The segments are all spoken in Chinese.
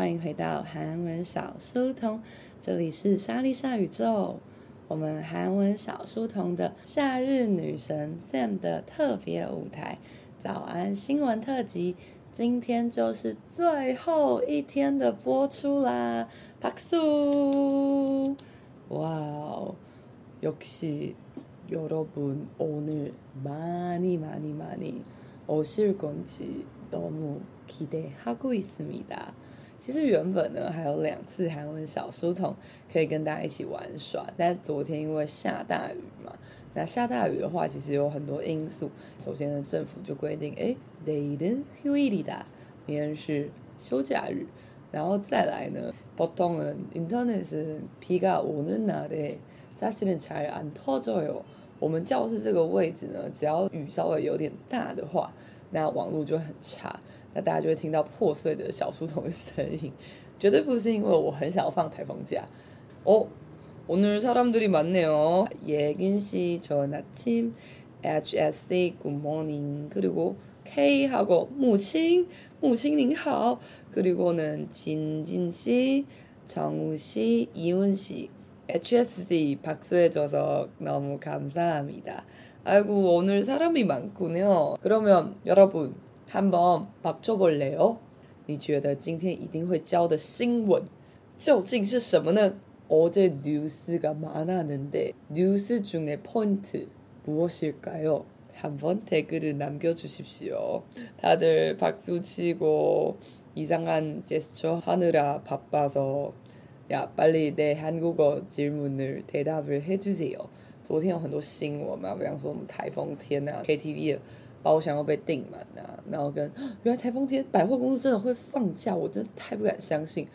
大家，欢迎回到韩文小书童，这里是莎莉莎宇宙，我们韩文小书童的夏日女神 Sam 的特别舞台早安新闻特辑，今天就是最后一天的播出啦！박수！哇哦，역시여러분오늘많이많이많이오실건지너무期待하고있습니다。 其实原本呢还有两次韩文小书童可以跟大家一起玩耍，但是昨天因为下大雨嘛，那下大雨的话其实有很多因素。首先呢，政府就规定，哎，내일은휴일이다，明天是休假日。然后再来呢，보통은인터넷은비가오는날에사실은잘안터져요。我们教室这个位置呢，只要雨稍微有点大的话。那网络就很差， 那大家就会听到破碎的小书童的声音，绝对不是因为我很想要放台风假。哦，오늘사람들이많네요예긴씨좋은아침 HSC Good morning 그리고 K 하고母亲母亲您好그리고는진진씨정우씨이훈씨 HSC 박수해줘서너무감사합니다 아이고 오늘 사람이 많군요. 그러면 여러분 한번 맞춰볼래요? 你觉得今天一定会教的新闻究竟是什么呢? 어제 뉴스가 많았는데 뉴스 중에 포인트 무엇일까요? 한번 댓글을 남겨주십시오. 다들 박수치고 이상한 제스처 하느라 바빠서 야 빨리 내 한국어 질문을 대답을 해주세요. 昨天有很多新闻嘛，比方说我们台风天啊，KTV 的 包厢要被订满啊，然后跟原来台风天百货公司真的会放假，我真的太不敢相信。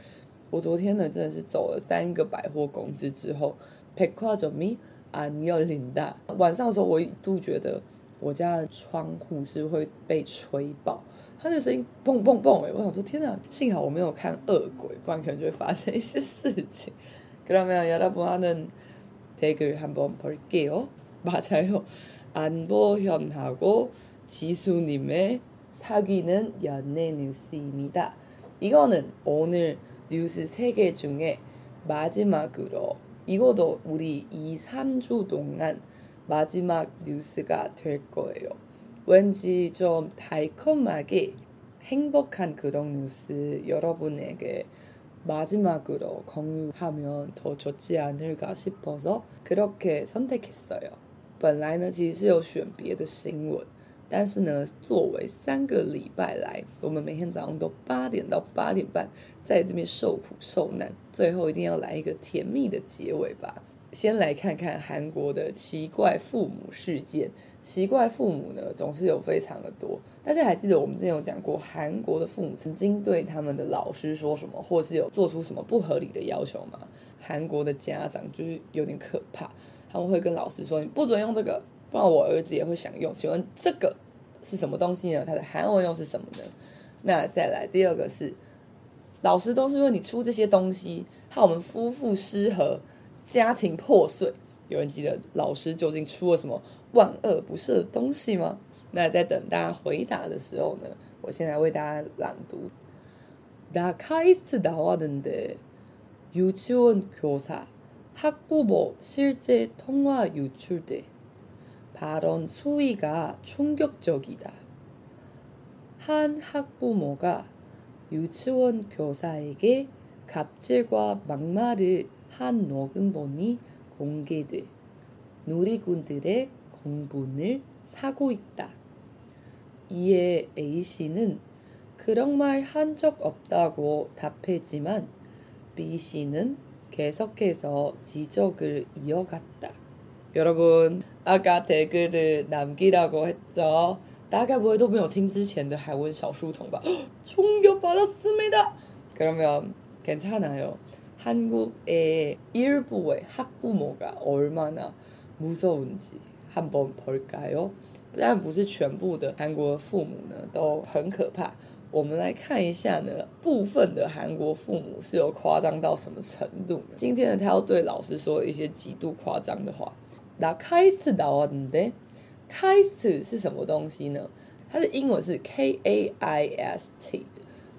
我昨天呢真的是走了三个百货公司之后，백화점이안열린다。晚上的时候我一度觉得我家的窗户是会被吹爆，它那声音蹦蹦蹦哎，我想说天哪，幸好我没有看恶鬼，不然可能就会发生一些事情。그러면여러분하는 댓글 한번 볼게요. 맞아요. 안보현하고 지수님의 사귀는 연애 뉴스입니다. 이거는 오늘 뉴스 3개 중에 마지막으로 이것도 우리 2, 3주 동안 마지막 뉴스가 될 거예요. 왠지 좀 달콤하게 행복한 그런 뉴스 여러분에게 마지막으로 공유하면 더 좋지 않을까 싶어서 그렇게 선택했어요. 本来呢，其实是有选别的新闻， 但是呢，作为三个礼拜来，我们每天早上都八点到八点半在这边受苦受难，最后一定要来一个甜蜜的结尾吧。先来看看韩国的奇怪父母事件。奇怪父母呢，总是有非常的多。大家还记得我们之前有讲过，韩国的父母曾经对他们的老师说什么，或是有做出什么不合理的要求吗？韩国的家长就是有点可怕，他们会跟老师说：“你不准用这个，不然我儿子也会想用。”请问这个是什么东西呢？它的韩文又是什么呢？那再来第二个是，老师都是为你出这些东西，害我们夫妇失和，家庭破碎。有人记得老师究竟出了什么？万恶不赦的东西吗？那在等大家回答的时候呢，我现在为大家朗读。나카이스트나왔는데유치원교사학부모실제통화유출돼 발언 수위가 충격적이다 한 학부모가 유치원 교사에게 갑질과 막말을 한 녹음본이 공개돼 누리꾼들의 공분을 사고 있다. 이에 A씨는 그런 말 한 적 없다고 답했지만 B씨는 계속해서 지적을 이어갔다. 여러분, 아까 댓글을 남기라고 했죠? 大概不会都没有听之前的韩文小书童吧 충격받았습니다. 그러면 괜찮아요. 한국의 일부의 학부모가 얼마나 무서운지 한번 볼까요? 但不是全部的韩国父母呢都很可怕。我们来看一下呢，部分的韩国父母是有夸张到什么程度呢？今天呢，他要对老师说一些极度夸张的话。 나카이스나왔는데 카이스트是什么东西呢？它的英文是 K A I S T，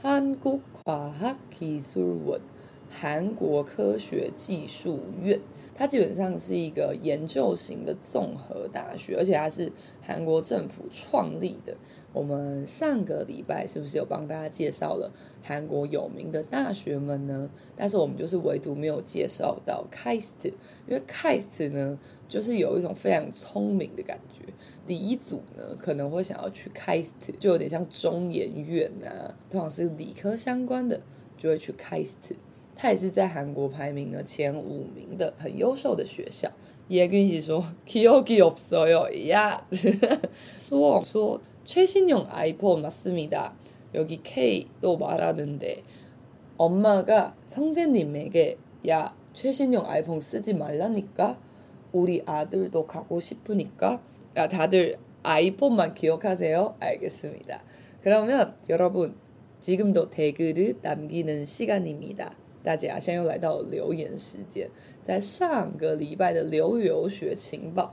한국과학기술원，韩国科学技术院。它基本上是一个研究型的综合大学，而且它是韩国政府创立的。 我们上个礼拜是不是有帮大家介绍了韩国有名的大学们呢？但是我们就是唯独没有介绍到 KAIST，因为 KAIST 呢，就是有一种非常聪明的感觉。理组呢可能会想要去 KAIST，就有点像中研院啊，通常是理科相关的就会去 KAIST。它也是在韩国排名呢前五名的很优秀的学校。也跟你说기억이없어요呀。说说 최신형 아이폰 맞습니다。여기 K 또말하는데엄마가선생님에게야최신형 아이폰 쓰지 말라니까우리아들도가고싶으니까야다들 아이폰만 기억하세요. 알겠습니다. 그러면 여러분 지금도 댓글을 남기는 시간입니다. 大家现在又来到留言时间，在上个礼拜的留游学情报，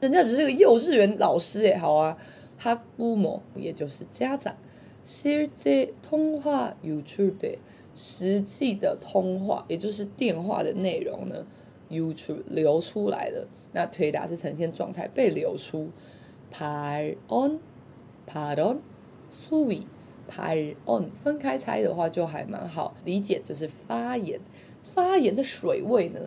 人家只是个幼稚园老师诶，好啊，학부모也就是家长，실제통화유출 돼，实际的通话也就是电话的内容呢，유출流出来了，那推达是呈现状态被流出，발 언， 발 언， 수위발 언， 分开猜的话就还蛮好理解，就是发言。发言的水位呢？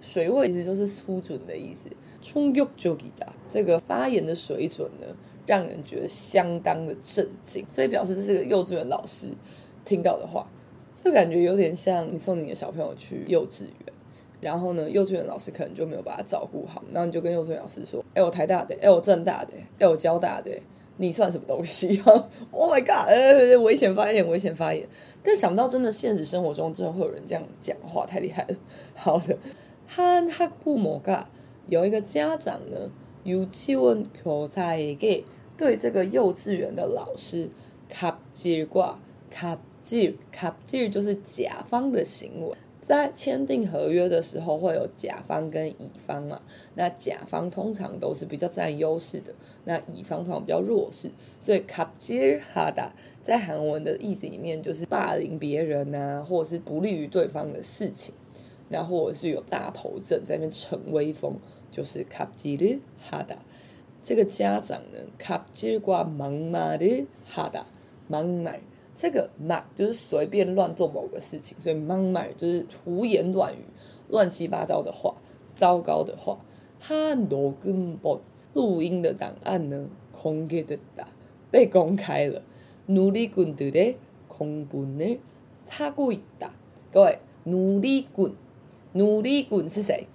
水位其实就是粗准的意思。 충격적이다，这个发言的水准呢，让人觉得相当的震惊。所以表示这是个幼稚园老师听到的话，这感觉有点像你送你的小朋友去幼稚园，然后呢，幼稚园老师可能就没有把他照顾好，然后你就跟幼稚园老师说：“哎，我台大的，哎，我政大的，哎，我交大的。”你算什么东西啊？Oh my god！呃，危险发言，危险发言。但想不到，真的现实生活中真的会有人这样讲话，太厉害了。好的，한학부모가 有一个家长呢，유치원교사에게对这个幼稚园的老师갑질과갑질，갑질就是甲方的行为。在签订合约的时候，会有甲方跟乙方嘛？那甲方通常都是比较占优势的，那乙方通常比较弱势。所以갑질하다在韩文的意思里面就是霸凌别人啊，或者是不利于对方的事情， 那或者是有大头症在那边逞威风，就是卡吉的哈达。这个家长呢，卡吉挂忙妈的哈达忙奶，这个妈就是随便乱做某个事情，所以忙奶就是胡言乱语、乱七八糟的话、糟糕的话。哈罗根博录音的档案呢，空给的打被公开了。努力滚的嘞，空不呢，擦过一打。各位，努力滚누리꾼是谁？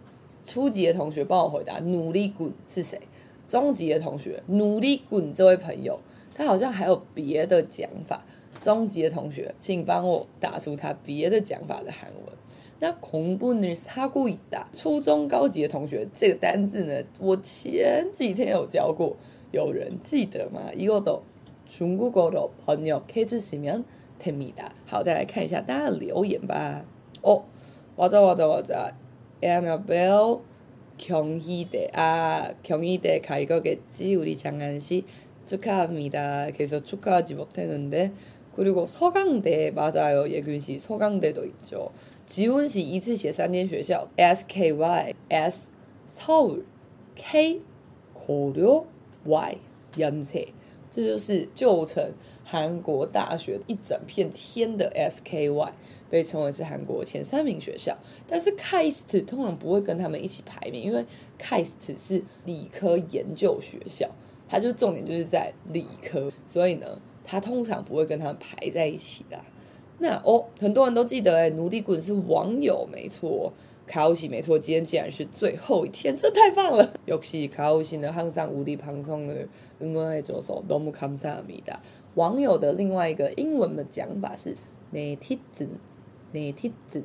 初级的同学帮我回答，누리꾼是谁？中级的同学，누리꾼这位朋友，他好像还有别的讲法。中级的同学，请帮我打出他别的讲法的韩文。那공분을사고있다。初中高级的同学，这个单字呢，我前几天有教过，有人记得吗？이것도중국어로번역해주시면됩니다。好，再来看一下大家的留言吧。哦， 哇咋哇咋哇咋，Annabelle 경희대啊，경희대갈거겠지우리장한씨축하합니다。그래서축하하지못했는데 그리고 서강대 맞아요. 예균 씨 서강대도 있죠. 지훈 씨一次写三间学校：SKY、S 서울、K 고려、Y 연세。这就是旧城韩国大学一整片天的 SKY， 被称为是韩国前三名学校。但是 KAIST 通常不会跟他们一起排名，因为 KAIST 是理科研究学校，它就重点就是在理科，所以呢。他通常不会跟他们排在一起的。那哦，很多人都记得哎，努力滚是网友没错，卡欧西没错。今天竟然是最后一天，这太棒了！尤其卡欧西呢，항상우리방송을응원해줘서너무감사합니다。网友的另外一个英文的讲法是 네 티즌네티즌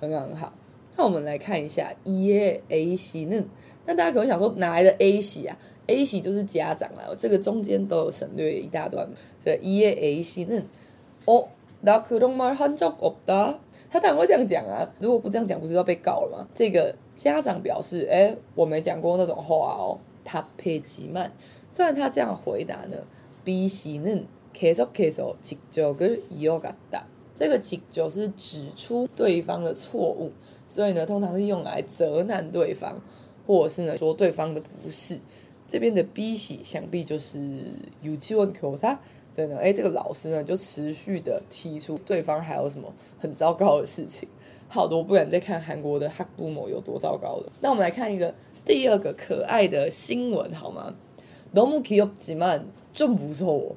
很好很好。那我们来看一下一 A A 系呢？那大家可能想说哪来的 A 系啊？A 系就是家长啦，这个中间都有省略一大段。所以一 A A 系呢？哦，나그런말한적없다。他当然会这样讲啊，如果不这样讲，不是要被告了吗？这个家长表示，哎，我没讲过那种话哦。他佩吉曼，虽然他这样回答呢，B 系呢，계속해서직접을이어갔다。 这个직접是指出对方的错误。所以呢，通常是用来责难对方，或者是呢说对方的不是。这边的 B 喜想必就是유치원 교사。所以呢，哎，这个老师呢就持续的提出对方还有什么很糟糕的事情。好多不敢再看韩国的학부모有多糟糕了。那我们来看一个第二个可爱的新闻好吗？너무귀엽지만 좀 무서워。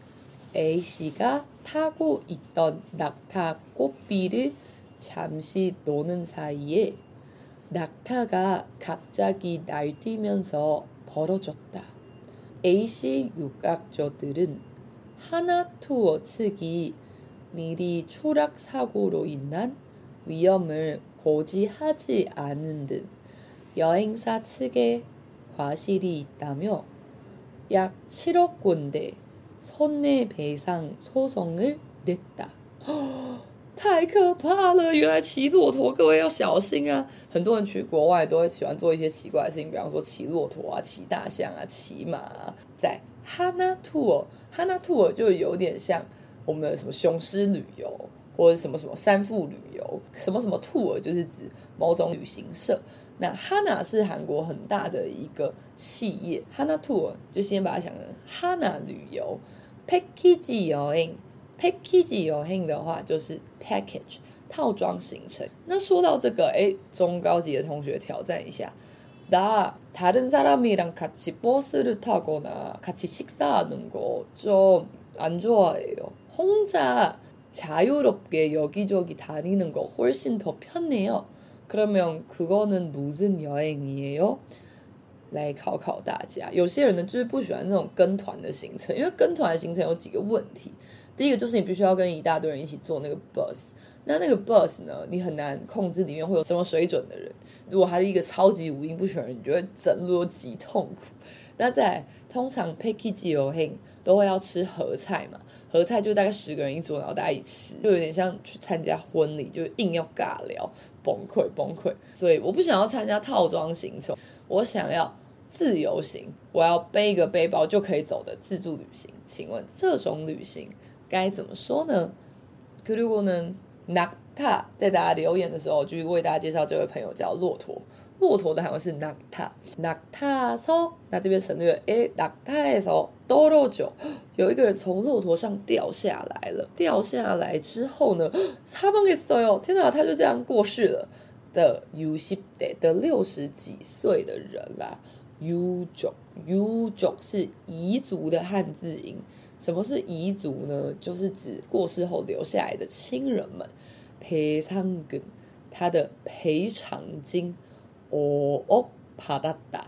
A 씨가 타고 있던 낙타 꽃비를 잠시 노는 사이에 낙타가 갑자기 날뛰면서 벌어졌다. A씨 유각조들은 하나 투어 측이 미리 추락 사고로 인한 위험을 고지하지 않은 듯 여행사 측에 과실이 있다며 약 7억 원대 손해배상 소송을 냈다. 太可怕了！原来骑骆驼，各位要小心啊！很多人去国外都会喜欢做一些奇怪的事情，比方说骑骆驼啊、骑大象啊、骑马啊。在 Hana Tour，Hana Tour 就有点像我们的什么雄狮旅游，或者什么什么山富旅游，什么什么 Tour 就是指某种旅行社。 那 Hana 是韩国很大的一个企业，Hana Tour 就先把它想成 Hana 旅游，Package 游行。Package 游行的话就是 package 套装行程。那说到这个，哎，中高级的同学挑战一下。나다른사람이랑같이버스를타거나같이식사하는거좀안좋아해요혼자자유롭게여기저기다니는거훨씬더편해요 그러면그거는무슨여행이에요来考考大家，有些人呢就是不喜欢那种跟团的行程，因为跟团的行程有几个问题。第一个就是你必须要跟一大堆人一起坐那个 bus，那那个 bus 呢，你很难控制里面会有什么水准的人。如果他是一个超级五音不全的人，你就会整路都极痛苦。那在通常 package 游行都会要吃合菜嘛，合菜就大概十个人一桌，然后大家一起吃，就有点像去参加婚礼，就硬要尬聊， 崩溃崩溃。所以我不想要参加套装行程，我想要自由行，我要背一个背包就可以走的自助旅行。请问这种旅行？该怎么说呢？如果呢，낙타在大家留言的时候，就为大家介绍这位朋友叫骆驼。骆驼的韩文是낙타。낙타서那这边省略了。哎，낙타에서 多肉酒，有一个人从骆驼上掉下来了。掉下来之后呢，他们给所有天哪，他就这样过世了的 u s 得的六十几岁的人啦。u 种 u 种是彝族的汉字音。什么是彝族呢？就是指过世后留下来的亲人们赔偿金，他的赔偿金。哦哦，帕达达。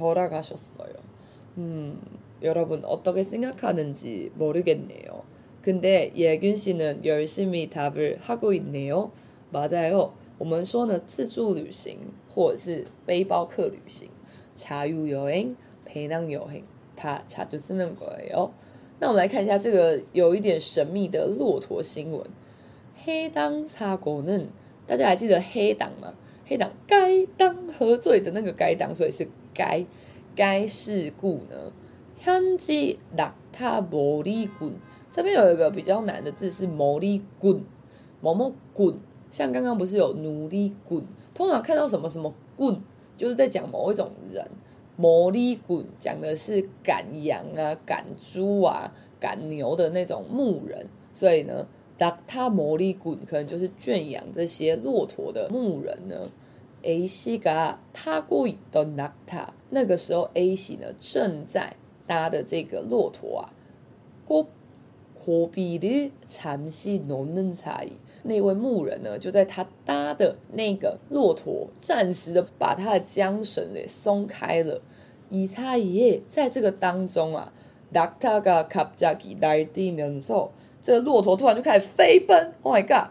돌아가셨어요. 음 여러분 어떻게 생각하는지 모르겠네요. 근데 예균 씨는 열심히 답을 하고 있네요. 맞아요. 我们说呢，自助旅行或者是背包客旅行、자유여행、배낭여행。他查就쓰는거예요。那我们来看一下这个有一点神秘的骆驼新闻。黑当사고는大家还记得黑党吗？ 黑党该当何罪的那个该当，所以是 该该事故呢？현지낙타몰이군这边有一个比较难的字是몰이군某某군，像刚刚不是有奴隶군，通常看到什么什么군，就是在讲某一种人。몰이군讲的是赶羊啊、赶猪啊、赶牛的那种牧人，所以呢，낙타몰이군可能就是圈养这些骆驼的牧人呢。 A 씨가타고있던낙타那个时候 A 씨呢正在搭的这个骆驼啊，고고비를잠시놓는사이那位牧人呢就在他搭的那个骆驼暂时的把他的缰绳给松开了。이사이에在这个当中啊，낙타가갑자기날뛰면서这个骆驼突然就开始飞奔。Oh my god！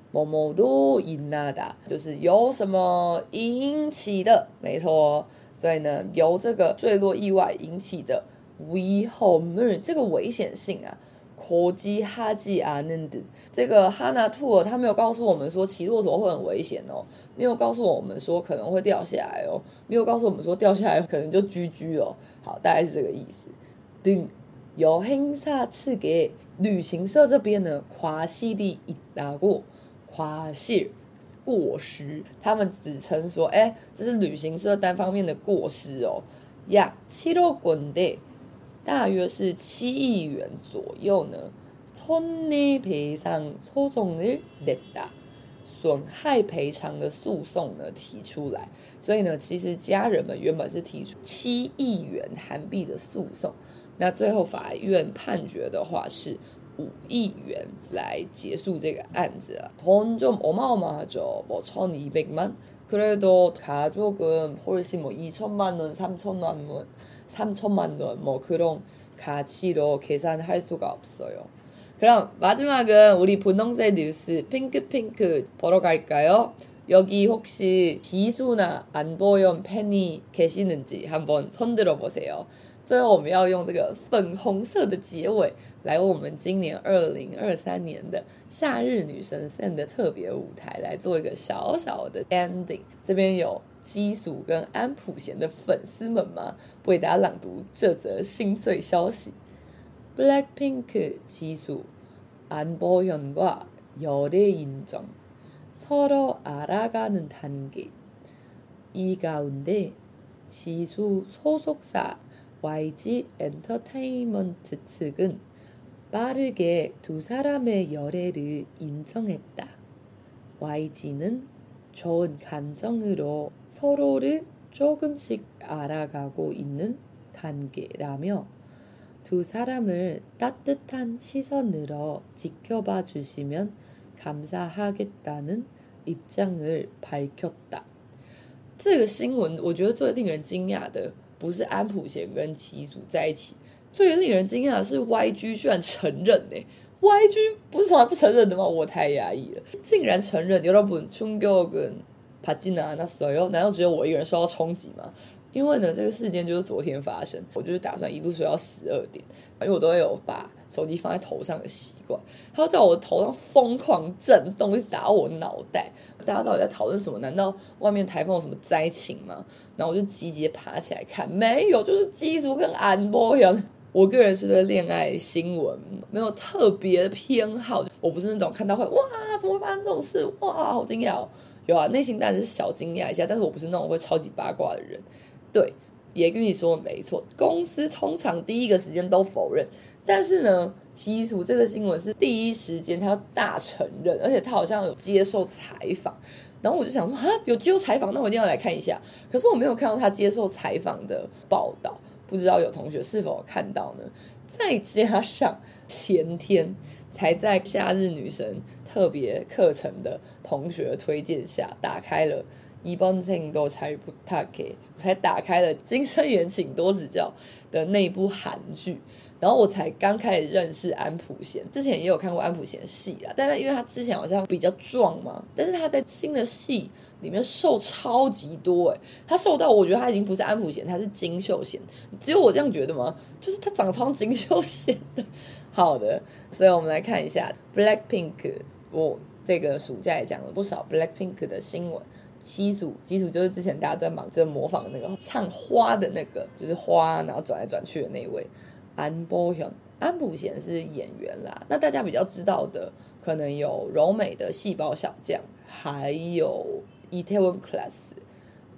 某某路一那达就是由什么引起的没错所以呢由这个坠落意外引起的无一后门这个危险性啊科技哈吉啊嫩的这个哈纳兔尔他没有告诉我们说骑骆驼会很危险哦没有告诉我们说可能会掉下来哦没有告诉我们说掉下来可能就居居哦。好大概是这个意思。顶有黑萨次给旅行社这边呢跨系的一大过과실过失，他们只称说，哎，这是旅行社单方面的过失哦。呀，七六滚的。大约是七亿元左右呢。손해배상소송을냈다，损害赔偿的诉讼呢提出来，所以呢，其实家人们原本是提出七亿元韩币的诉讼，那最后法院判决的话是 五亿元来结束这个案子了。돈좀어마어마하죠뭐천이백만그래도가족은훨씬뭐이천만원삼천만원3천만 원, 뭐 그런 가치로 계산할 수가 없어요. 그럼 마지막은 우리 분홍색 뉴스 핑크핑크 보러 갈까요? 여기 혹시 지수나 안보현 팬이 계시는지 한번 손들어 보세요. 最后我们要用这个粉红色的结尾来为我们今年二零二三年的夏日女神 Sam 的特别舞台来做一个小小的 ending。这边有基础跟安普贤的粉丝们吗？为大家朗读这则心碎消息：Blackpink 지수 안보현과열애인정서로알아가는단계이가운데지수소속사 YG 엔터테인먼트 측은 빠르게 두 사람의 열애를 인정했다. YG는 좋은 감정으로 서로를 조금씩 알아가고 있는 단계라며 두 사람을 따뜻한 시선으로 지켜봐 주시면 감사하겠다는 입장을 밝혔다. 这个新闻我觉得最令人惊讶的 不是安普贤跟齐祖在一起，最令人惊讶的是 YG 居然承认呢、欸、！YG 不是从来不承认的吗？我太压抑了，竟然承认。여러분충격은받지않았어요？难道只有我一个人受到冲击吗？ 因为呢，这个事件就是昨天发生，我就是打算一路睡到十二点，因为我都会有把手机放在头上的习惯，它在我头上疯狂震动，就打我脑袋。大家到底在讨论什么？难道外面台风有什么灾情吗？然后我就急急爬起来看，没有，就是基础跟安波一样。我个人是对恋爱新闻没有特别的偏好，我不是那种看到会哇，怎么会发生这种事？哇，好惊讶！有啊，内心当然是小惊讶一下，但是我不是那种会超级八卦的人。对，也跟你说没错。公司通常第一个时间都否认，但是呢，基础这个新闻是第一时间他要大承认，而且他好像有接受采访。然后我就想说，啊，有接受采访，那我一定要来看一下。可是我没有看到他接受采访的报道，不知道有同学是否看到呢？再加上前天才在夏日女神特别课程的同学推荐下打开了。一般性都才不太给，我才打开了《金生妍请多指教》的那部韩剧，然后我才刚开始认识安普贤，之前也有看过安普贤的戏啊，但是因为他之前好像比较壮嘛，但是他在新的戏里面瘦超级多诶，他瘦到我觉得他已经不是安普贤，他是金秀贤，只有我这样觉得吗？就是他长得超金秀贤的。好的，所以我们来看一下 Blackpink，我这个暑假也讲了不少 Blackpink 的新闻。七组，几组就是之前大家在忙着模仿的那个唱花的那个，就是花，然后转来转去的那位安博贤。安普贤是演员啦，那大家比较知道的可能有柔美的细胞小将，还有 e t e w o n Class。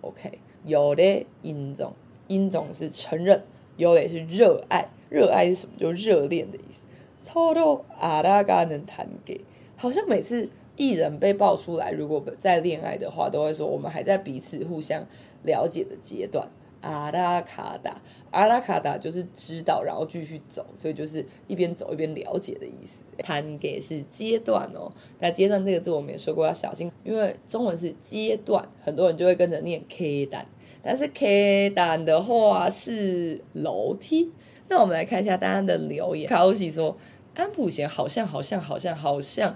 OK，有的音种，音种是承认，有的是热爱，热爱是什么？就热恋的意思。超多阿拉嘎能弹给，好像每次。艺人被爆出来，如果在恋爱的话，都会说我们还在彼此互相了解的阶段。阿拉卡达，阿拉卡达就是知道，然后继续走，所以就是一边走一边了解的意思。谈给是阶段哦，那阶段这个字我们也说过要小心，因为中文是阶段，很多人就会跟着念 K 单，但是 K 单的话是楼梯。那我们来看一下大家的留言，卡欧西说安普贤好像好像好像好像。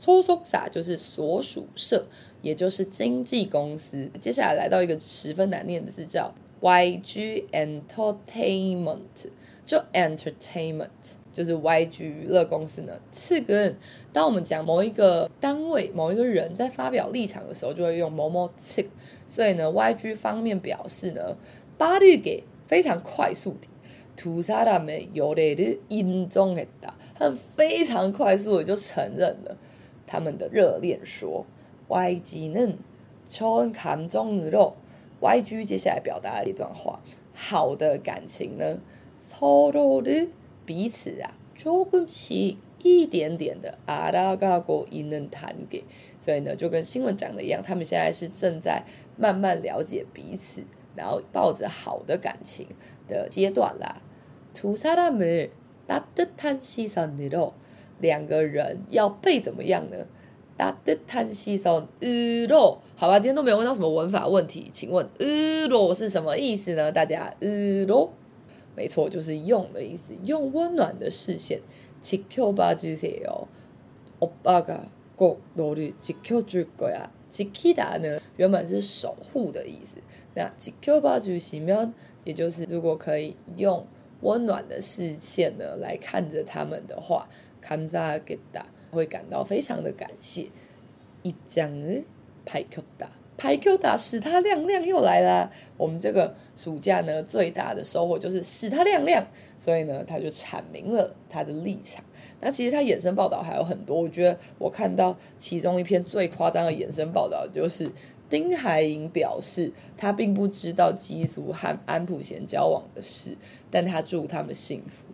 소속사就是所属社。也就是经纪公司，接下来来到一个十分难念的字，叫 YG Entertainment，就 Entertainment 就是 YG 娱乐公司呢。次根，当我们讲某一个单位、某一个人在发表立场的时候，就会用某某次。所以呢，YG 方面表示呢，빠르게非常快速的，두사람의연애를인정했다，他们非常快速的就承认了 他们的热恋说。YG는 좋은 감정으로 YG 接下来表达了一段话，好的感情呢，서로를彼此啊，조금씩一点点的알아가고있는단계，所以呢，就跟新闻讲的一样，他们现在是正在慢慢了解彼此，然后抱着好的感情的阶段啦。두사람을따뜻한시선으로 两个人要被怎么样呢？따뜻한시선으로，好吧，今天都没有问到什么文法问题，请问으로是什么意思呢？大家으로，没错，就是用的意思，用温暖的视线，지켜봐주세요，오빠가꼭너를지켜줄거야。지키다呢，原本是守护的意思，那지켜봐주시면，也就是如果可以用温暖的视线呢来看着他们的话， 감사하겠다。会感到非常的感谢。입장을밝혔다，밝혔다使它亮亮又来了。我们这个暑假呢，最大的收获就是使它亮亮，所以呢，他就阐明了他的立场。那其实他衍生报道还有很多，我觉得我看到其中一篇最夸张的衍生报道就是 丁海寅表示他并不知道基叔和安普贤交往的事，但他祝他们幸福。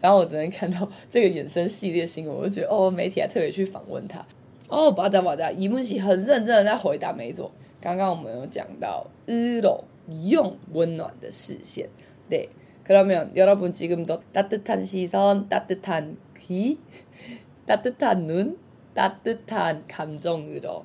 然后我昨天看到这个衍生系列新闻，我就觉得哦，媒体还特别去访问他。哦，不要这样，不要这样，伊文喜很认真的在回答没错。刚刚我们有讲到으로用温暖的视线，对。그러면여러분지금도따뜻한시선따뜻한귀따뜻한눈따뜻한감정으로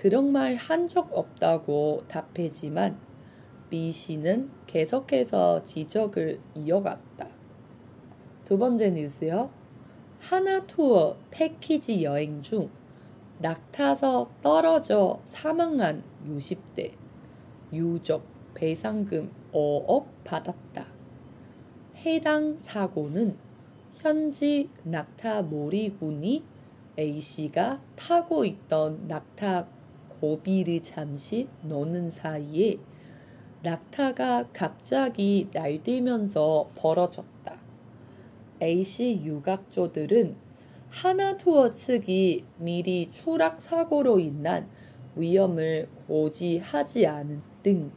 그런 말 한 적 없다고 답했지만 B 씨는 계속해서 지적을 이어갔다. 두 번째 뉴스요. 하나 투어 패키지 여행 중 낙타서 떨어져 사망한 60대 유족 배상금 5억 받았다. 해당 사고는 현지 낙타 몰이군이 A씨가 타고 있던 낙타 고비를 잠시 노는 사이에 낙타가 갑자기 날뛰면서 벌어졌다. A씨 유각조들은 하나투어 측이 미리 추락 사고로 인한 위험을 고지하지 않은 등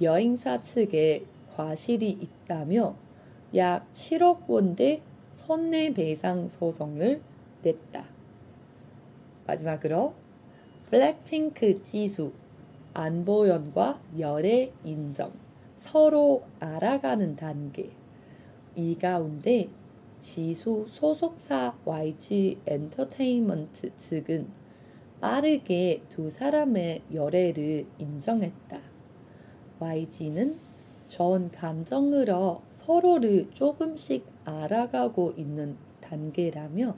여행사 측에 과실이 있다며 약 7억 원대 손해배상 소송을 냈다. 마지막으로 블랙핑크 지수 안보연과 열애 인정 서로 알아가는 단계 이 가운데 지수 소속사 YG 엔터테인먼트 측은 빠르게 두 사람의 열애를 인정했다. YG는 전 감정으로 서로를 조금씩 알아가고 있는 단계라며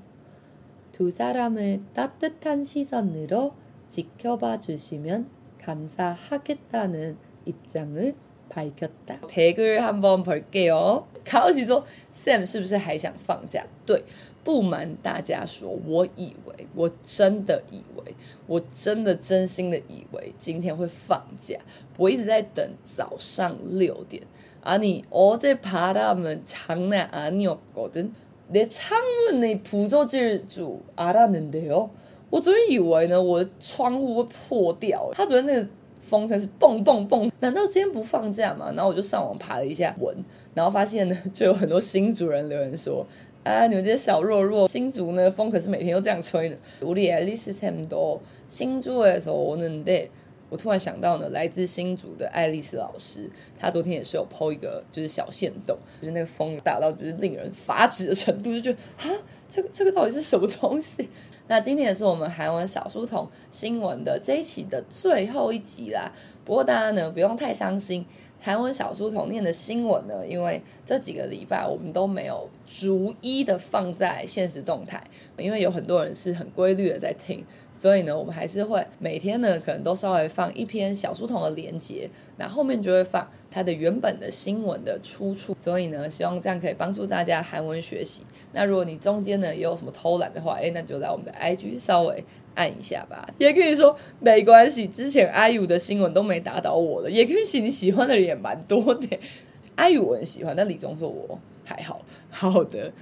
두 사람을 따뜻한 시선으로 지켜봐 주시면 감사하겠다는 입장을 밝혔다. 댓글 한번 볼게요. 卡奥西说 Sam 是不是还想放假?对，不瞒大家说，我以为，我真的以为，我真的真心的以为今天会放假。我一直在等早上六点。아니어제바람은장난아니었거든내창문이부서질줄알았는데요 我昨天以为呢，我的窗户会破掉。他昨天那个风声是蹦蹦蹦，难道今天不放假吗？然后我就上网爬了一下文，然后发现呢，就有很多新竹人留言说：“啊，你们这些小弱弱，新竹呢风可是每天都这样吹的。”우리앨리스쌤도신주에서오는데我突然想到呢，来自新竹的爱丽丝老师，她昨天也是有 po 一个就是小限动，就是那个风大到就是令人发指的程度，就觉得啊，这个这个到底是什么东西？ 那今天也是我们韩文小书童新闻的这一期的最后一集啦。不过大家呢不用太伤心，韩文小书童念的新闻呢，因为这几个礼拜我们都没有逐一的放在现实动态，因为有很多人是很规律的在听。所以呢，我们还是会每天呢，可能都稍微放一篇小书童的连结，那后面就会放它的原本的新闻的出处。所以呢，希望这样可以帮助大家韩文学习。那如果你中间呢也有什么偷懒的话，哎，那就来我们的 IG 稍微按一下吧。也可以说没关系，之前 IU 的新闻都没打倒我的。也可以喜你喜欢的人也蛮多的，IU 我很喜欢，但李宗硕我还好。好的，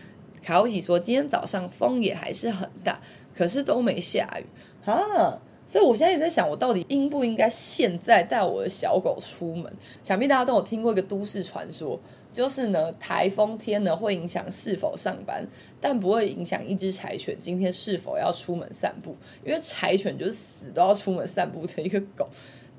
卡欧奇说今天早上风也还是很大，可是都没下雨。啊，所以我现在也在想，我到底应不应该现在带我的小狗出门？想必大家都有听过一个都市传说，就是呢，台风天呢会影响是否上班，但不会影响一只柴犬今天是否要出门散步，因为柴犬就是死都要出门散步的一个狗。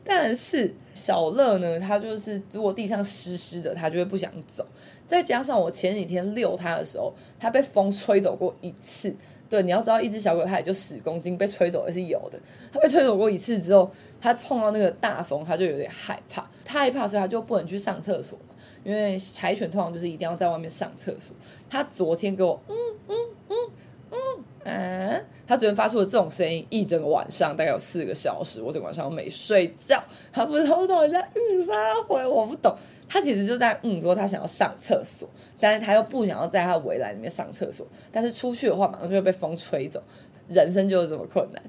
但是小乐呢，它就是如果地上湿湿的，它就会不想走。再加上我前几天遛它的时候，它被风吹走过一次。对，你要知道，一只小狗它也就十公斤，被吹走也是有的。它被吹走过一次之后，它碰到那个大风，它就有点害怕。它害怕，所以它就不能去上厕所。因为柴犬通常就是一定要在外面上厕所。它昨天给我，嗯嗯嗯嗯啊，它昨天发出了这种声音，一整个晚上大概有四个小时，我整个晚上都没睡觉。它不知道到底在嗯啥回，我不懂。他其实就在嗯说他想要上厕所，但是他又不想要在他的围栏里面上厕所，但是出去的话马上就会被风吹走，人生就是这么困难。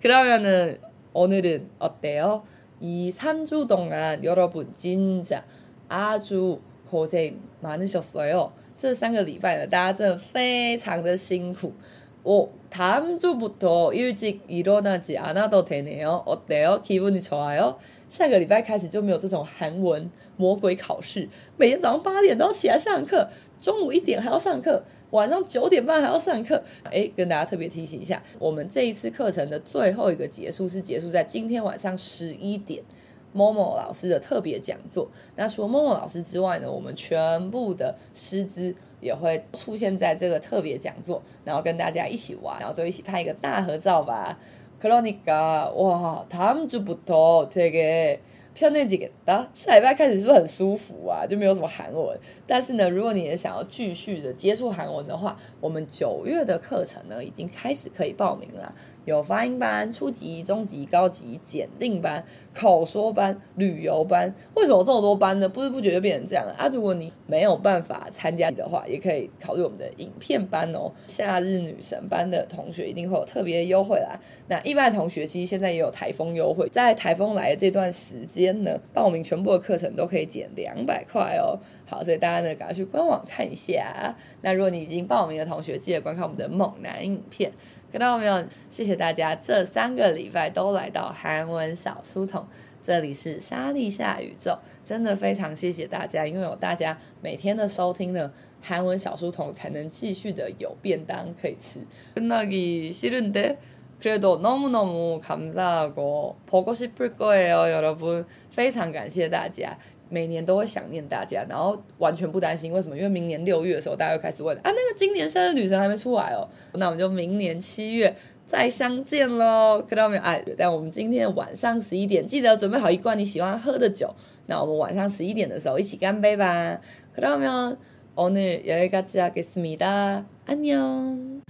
그러면은오늘은어때요이3주동안여러분진짜 아주고생많으셨어요这三个礼拜呢，大家真的非常的辛苦。 오, 다음 주부터 일찍 일어나지 않아도 되네요. 어때요? 기분이 좋아요? 下个礼拜开始就没有这种韩文魔鬼考试，每天早上八点都要起来上课，中午一点还要上课，晚上九点半还要上课。哎，跟大家特别提醒一下，我们这一次课程的最后一个结束是结束在今天晚上十一点。 Momo 老师的特别讲座，那除了 Momo 老师之外呢，我们全部的师资也会出现在这个特别讲座，然后跟大家一起玩，然后就一起拍一个大合照吧。그러니까哇，다음주부터되게편해지겠다。下礼拜开始是不是很舒服啊？就没有什么韩文。但是呢，如果你也想要继续的接触韩文的话，我们九月的课程呢已经开始可以报名了。 有发音班、初级、中级、高级、检定班、口说班、旅游班，为什么这么多班呢？不知不觉就变成这样了啊！如果你没有办法参加的话，也可以考虑我们的影片班哦。夏日女神班的同学一定会有特别优惠啦。那一般的同学其实现在也有台风优惠，在台风来的这段时间呢，报名全部的课程都可以减两百块哦。好，所以大家呢赶快去官网看一下。那如果你已经报名的同学，记得观看我们的猛男影片。看到没有？谢谢大家这三个礼拜都来到韩文小书童，这里是莎莉夏宇宙，真的非常谢谢大家，因为有大家每天的收听呢，韩文小书童才能继续的有便当可以吃。끝나기싫은데그래도너무너무감사하고보고싶을거예요여러분非常感谢大家。 每年都会想念大家，然后完全不担心。为什么？因为明年六月的时候，大家会开始问啊，那个今年夏日女神还没出来哦。那我们就明年七月再相见喽。看到没有？哎，但我们今天晚上十一点，记得准备好一罐你喜欢喝的酒。那我们晚上十一点的时候一起干杯吧。看到没有？오늘여기까지하겠습니다안녕